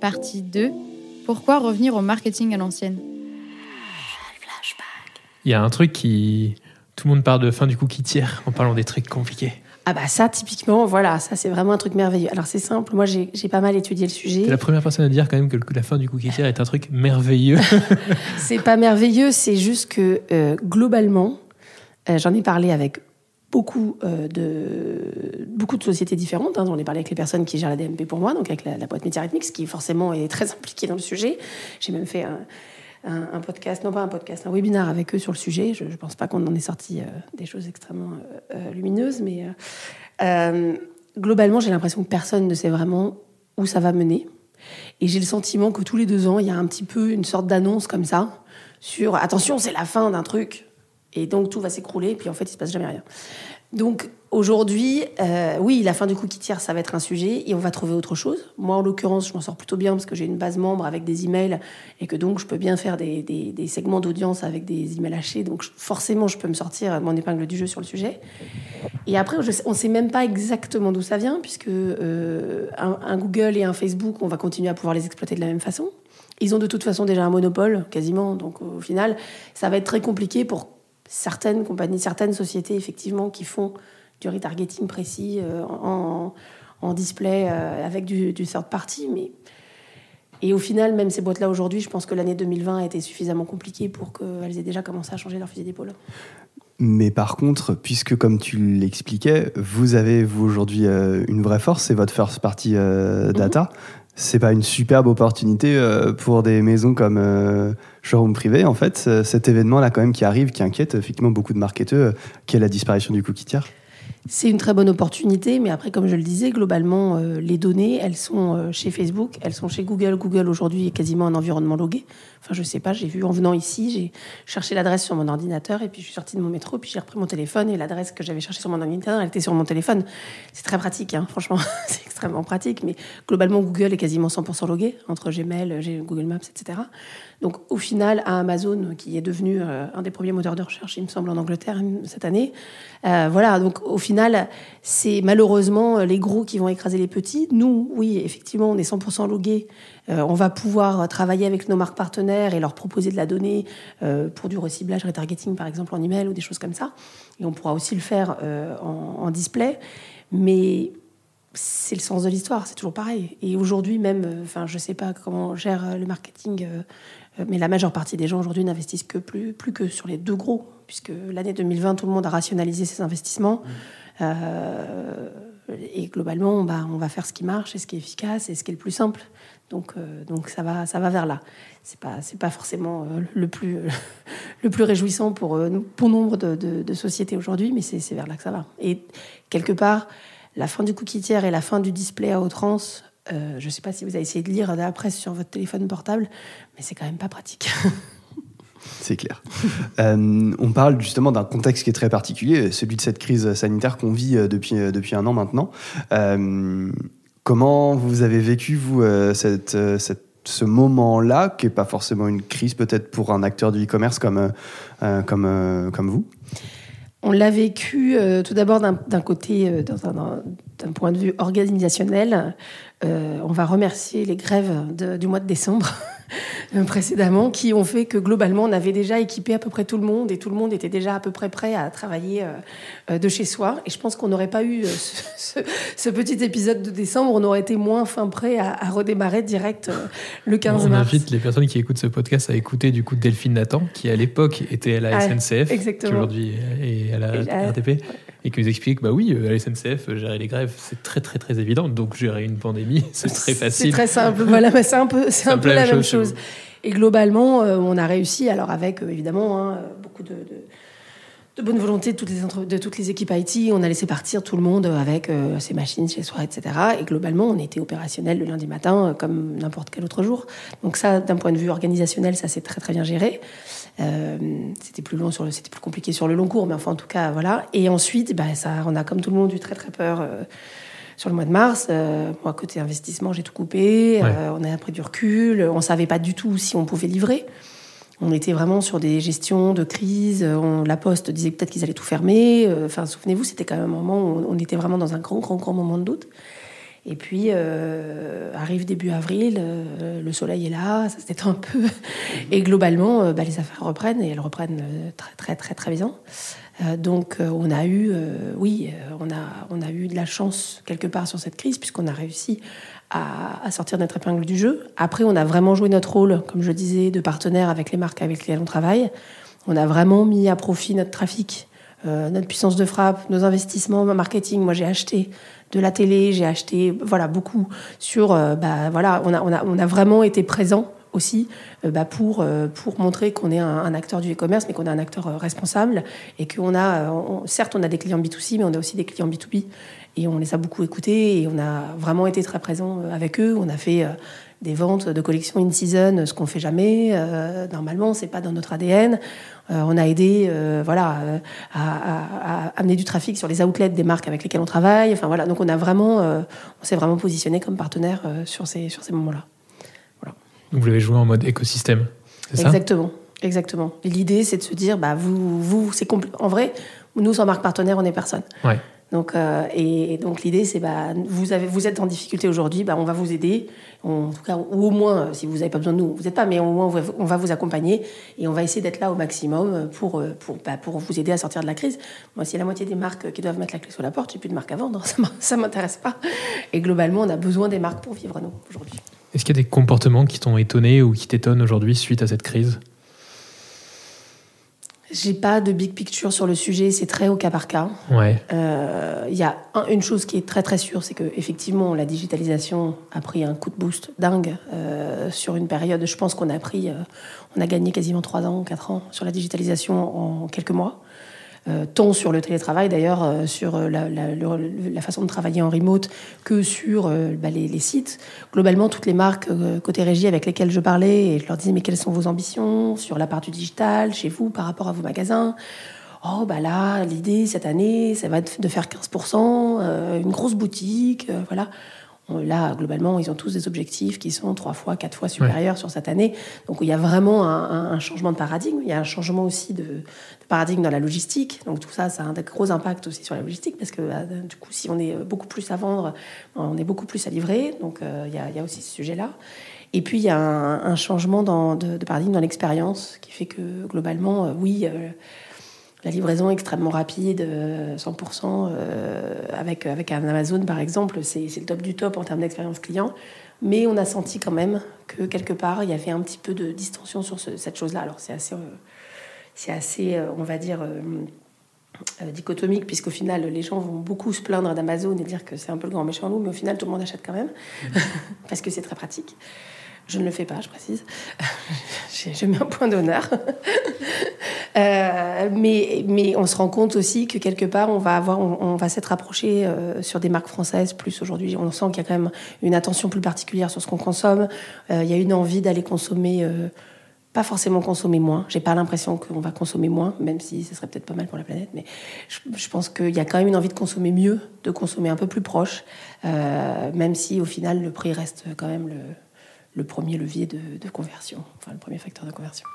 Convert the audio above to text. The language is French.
Partie 2. Pourquoi revenir au marketing à l'ancienne? Il y a un truc qui. Tout le monde parle de fin du cookie tiers en parlant des trucs compliqués. Ah bah ça, typiquement, voilà, ça c'est vraiment un truc merveilleux. Alors c'est simple, moi j'ai j'ai pas mal étudié le sujet. T'es la première personne à dire quand même que le- la fin du cookie tiers est un truc merveilleux. C'est pas merveilleux, c'est juste que euh, globalement, euh, j'en ai parlé avec beaucoup euh, de beaucoup de sociétés différentes. hein. J'en ai parlé avec les personnes qui gèrent la DMP pour moi, donc avec la, la boîte Média Rythmique, qui forcément est très impliquée dans le sujet. J'ai même fait un, podcast, non pas un podcast, un webinaire avec eux sur le sujet. Je, je pense pas qu'on en ait sorti euh, des choses extrêmement euh, lumineuses, mais globalement, j'ai l'impression que personne ne sait vraiment où ça va mener. Et j'ai le sentiment que tous les deux ans, il y a un petit peu une sorte d'annonce comme ça sur attention, c'est la fin d'un truc. Et donc tout va s'écrouler, puis en fait, il se passe jamais rien. Donc aujourd'hui, euh, oui, la fin du cookie tiers, ça va être un sujet et on va trouver autre chose. Moi, en l'occurrence, je m'en sors plutôt bien parce que j'ai une base membre avec des emails et que donc je peux bien faire des, segments d'audience avec des emails hachés. Donc forcément, je peux me sortir mon épingle du jeu sur le sujet. Et après, on ne sait même pas exactement d'où ça vient, puisque euh, un Google et un Facebook, on va continuer à pouvoir les exploiter de la même façon. Ils ont de toute façon déjà un monopole, quasiment. Donc au final, ça va être très compliqué pour certaines compagnies, certaines sociétés, effectivement, qui font du retargeting précis euh, en, en display euh, avec du, du third party. Mais... Et au final, même ces boîtes-là aujourd'hui, je pense que l'année 2020 a été suffisamment compliquée pour qu'elles aient déjà commencé à changer leur fusil d'épaule. Mais par contre, puisque comme tu l'expliquais, vous avez vous aujourd'hui euh, une vraie force, c'est votre first party euh, data. C'est pas une superbe opportunité euh, pour des maisons comme euh, Showroom Privé en fait. euh, Cet événement-là quand même qui arrive, qui inquiète effectivement beaucoup de marketeurs, qui est la disparition du cookie tiers. C'est une très bonne opportunité, mais après, comme je le disais, globalement, euh, les données, elles sont euh, chez Facebook, elles sont chez Google. Google aujourd'hui est quasiment un environnement logué. Enfin, je sais pas, j'ai vu en venant ici, j'ai cherché l'adresse sur mon ordinateur et puis je suis sortie de mon métro, puis j'ai repris mon téléphone et l'adresse que j'avais cherchée sur mon ordinateur, elle était sur mon téléphone. C'est très pratique, hein, franchement, c'est extrêmement pratique, mais globalement, Google est quasiment 100% logué entre Gmail, G- Google Maps, etc. Donc, au final, à Amazon, qui est devenu euh, un des premiers moteurs de recherche, il me semble, en Angleterre cette année, euh, voilà, donc au final, c'est malheureusement les gros qui vont écraser les petits. Nous, oui, effectivement, on est 100% logués. Euh, on va pouvoir travailler avec nos marques partenaires et leur proposer de la donnée euh, pour du reciblage, retargeting, par exemple, en email ou des choses comme ça. Et on pourra aussi le faire euh, en, display. Mais c'est le sens de l'histoire, c'est toujours pareil. Et aujourd'hui même, euh, enfin, je sais pas comment gère euh, le marketing, euh, euh, mais la majeure partie des gens aujourd'hui n'investissent que plus, que sur les deux gros, puisque l'année 2020, tout le monde a rationalisé ses investissements. Euh, et globalement, on va faire ce qui marche et ce qui est efficace et ce qui est le plus simple. Donc, euh, ça va, vers là. Pas, c'est pas forcément euh, le plus, réjouissant pour euh, pour nombre de, sociétés aujourd'hui, mais c'est, vers là que ça va. Et quelque part, la fin du cookie tiers et la fin du display à outrance. euh, je ne sais pas si vous avez essayé de lire la presse sur votre téléphone portable, mais c'est quand même pas pratique. C'est clair. Euh, on parle justement d'un contexte qui est très particulier, celui de cette crise sanitaire qu'on vit euh, depuis, euh, depuis un an maintenant. Comment vous avez vécu, vous, ce moment-là, qui n'est pas forcément une crise peut-être pour un acteur du e-commerce comme, comme, comme vous? On l'a vécu tout d'abord d'un côté, d'un point de vue organisationnel. On va remercier les grèves du mois de décembre précédemment qui ont fait que globalement on avait déjà équipé à peu près tout le monde et tout le monde était déjà à peu près prêt à travailler euh, euh, de chez soi. Et je pense qu'on n'aurait pas eu euh, ce, ce- ce petit épisode de décembre, on aurait été moins fin prêt à, à redémarrer direct euh, le 15 On mars. invite les personnes qui écoutent ce podcast à écouter du coup Delphine Nathan, qui à l'époque était à la Ah, SNCF, qui aujourd'hui est à la RATP, et qui nous explique bah oui, euh, à la SNCF, gérer les grèves, c'est très très très évident, donc gérer une pandémie, c'est très C'est facile. très simple. Voilà, mais c'est un peu, c'est un peu la même même chose chose. Et globalement, euh, on a réussi, alors avec euh, évidemment hein, beaucoup de, de, de bonne volonté de toutes, les entre- de toutes les équipes IT, on a laissé partir tout le monde avec euh, ses machines chez soi, etc. Et globalement, on était opérationnel le lundi matin euh, comme n'importe quel autre jour. Donc ça, d'un point de vue organisationnel, ça s'est très très bien géré. Euh, c'était plus long sur le, c'était plus compliqué sur le long cours, mais enfin en tout cas voilà. Et ensuite, bah, ça, on a comme tout le monde eu très très peur. euh, sur le mois de mars, euh, moi, côté investissement, j'ai tout coupé. Ouais. Euh, on a pris du recul. On savait pas du tout si on pouvait livrer. On était vraiment sur des gestions de crise. On, la Poste disait peut-être qu'ils allaient tout fermer. Euh, Enfin, souvenez-vous, c'était quand même un moment où on, était vraiment dans un grand, grand, grand moment de doute. Et puis, euh, arrive début avril, euh, le soleil est là, ça se détend un peu. Et globalement, euh, bah, les affaires reprennent et elles reprennent euh, très, très, très, très bien. Euh, donc, euh, on a eu, euh, oui, on a, on a eu de la chance quelque part sur cette crise, puisqu'on a réussi à, sortir notre épingle du jeu. Après, on a vraiment joué notre rôle, comme je disais, de partenaire avec les marques avec lesquelles on travaille. On a vraiment mis à profit notre trafic, notre puissance de frappe, nos investissements en marketing. Moi, j'ai acheté de la télé, j'ai acheté voilà beaucoup sur bah voilà, on a, on a on a vraiment été présent aussi euh, bah, pour euh, pour montrer qu'on est un, acteur du e-commerce mais qu'on est un acteur euh, responsable et qu'on a certes on a des clients B2C mais on a aussi des clients B2B et on les a beaucoup écoutés et on a vraiment été très présent euh, avec eux, on a fait des ventes de collections in season, ce qu'on fait jamais. Euh, normalement, c'est pas dans notre ADN. On a aidé, voilà, à, à- amener du trafic sur les outlets des marques avec lesquelles on travaille. Enfin voilà, donc on a vraiment, on s'est vraiment positionné comme partenaire sur ces sur ces moments-là. Donc vous l'avez joué en mode écosystème, c'est ça? Exactement, exactement. L'idée, c'est de se dire, bah vous, vous, c'est compl- en vrai, nous sans marque partenaire, on est personne. Ouais. Donc, euh, et, et donc l'idée, c'est bah vous avez, vous êtes en difficulté aujourd'hui, bah on va vous aider, On- en tout cas, ou au moins, si vous n'avez pas besoin de nous, vous n'êtes pas, mais au moins on va, on va vous accompagner et on va essayer d'être là au maximum pour euh, pour bah, pour vous aider à sortir de la crise. Moi, si la moitié des marques qui doivent mettre la clé sous la porte, j'ai plus de marques à vendre, ça ça m'intéresse pas. Et globalement, on a besoin des marques pour vivre nous aujourd'hui. Est-ce qu'il y a des comportements qui t'ont étonné ou qui t'étonnent aujourd'hui suite à cette crise? J'ai pas de big picture sur le sujet, c'est très au cas par cas. Ouais. Euh, Il y a un- une chose qui est très très sûre, c'est que effectivement la digitalisation a pris un coup de boost dingue euh, sur une période. Je pense qu'on a pris, euh, on a gagné quasiment 3 ans, 4 ans sur la digitalisation en quelques mois. Euh, tant sur le télétravail d'ailleurs, euh, sur euh, la, façon de travailler en remote que sur bah, les, sites. Globalement, toutes les marques côté régie avec lesquelles je parlais, et je leur disais mais quelles sont vos ambitions sur la part du digital chez vous par rapport à vos magasins? Oh, bah là, l'idée cette année, ça va être de faire 15%, euh, une grosse boutique, voilà. On- Là, globalement, ils ont tous des objectifs qui sont trois fois, quatre fois supérieurs sur cette année. Donc, il y a vraiment un, changement de paradigme. Il y a un changement aussi de, de paradigme dans la logistique. Donc, tout ça, ça a un gros impact aussi sur la logistique parce que, euh, du coup, si on est beaucoup plus à vendre, on est beaucoup plus à livrer. Donc, euh, il y, a, il y a aussi ce sujet-là. Et puis, il y a un, un changement dans- de, de paradigme dans l'expérience qui fait que, globalement, euh, oui, euh, la livraison extrêmement rapide, euh, 100%, euh, avec, avec un Amazon par exemple, c'est le top du top en termes d'expérience client. Mais on a senti quand même que quelque part, il y avait un petit peu de distension sur ce- cette chose-là. Alors c'est assez, euh, c'est assez euh, on va dire, euh, euh, dichotomique, puisqu'au final, les gens vont beaucoup se plaindre d'Amazon et dire que c'est un peu le grand méchant loup, mais au final, tout le monde achète quand même, parce que c'est très pratique. Je ne le fais pas, je précise. Je mets un point d'honneur. Euh, mais, on se rend compte aussi que quelque part, on va, s'être approché euh, sur des marques françaises plus aujourd'hui. On sent qu'il y a quand même une attention plus particulière sur ce qu'on consomme. Euh, il y a une envie d'aller consommer, pas forcément consommer moins. J'ai pas l'impression qu'on va consommer moins, même si ce serait peut-être pas mal pour la planète. Mais je, pense qu'il y a quand même une envie de consommer mieux, de consommer un peu plus proche, même si au final, le prix reste quand même le, le premier levier de, de conversion, enfin le premier facteur de conversion.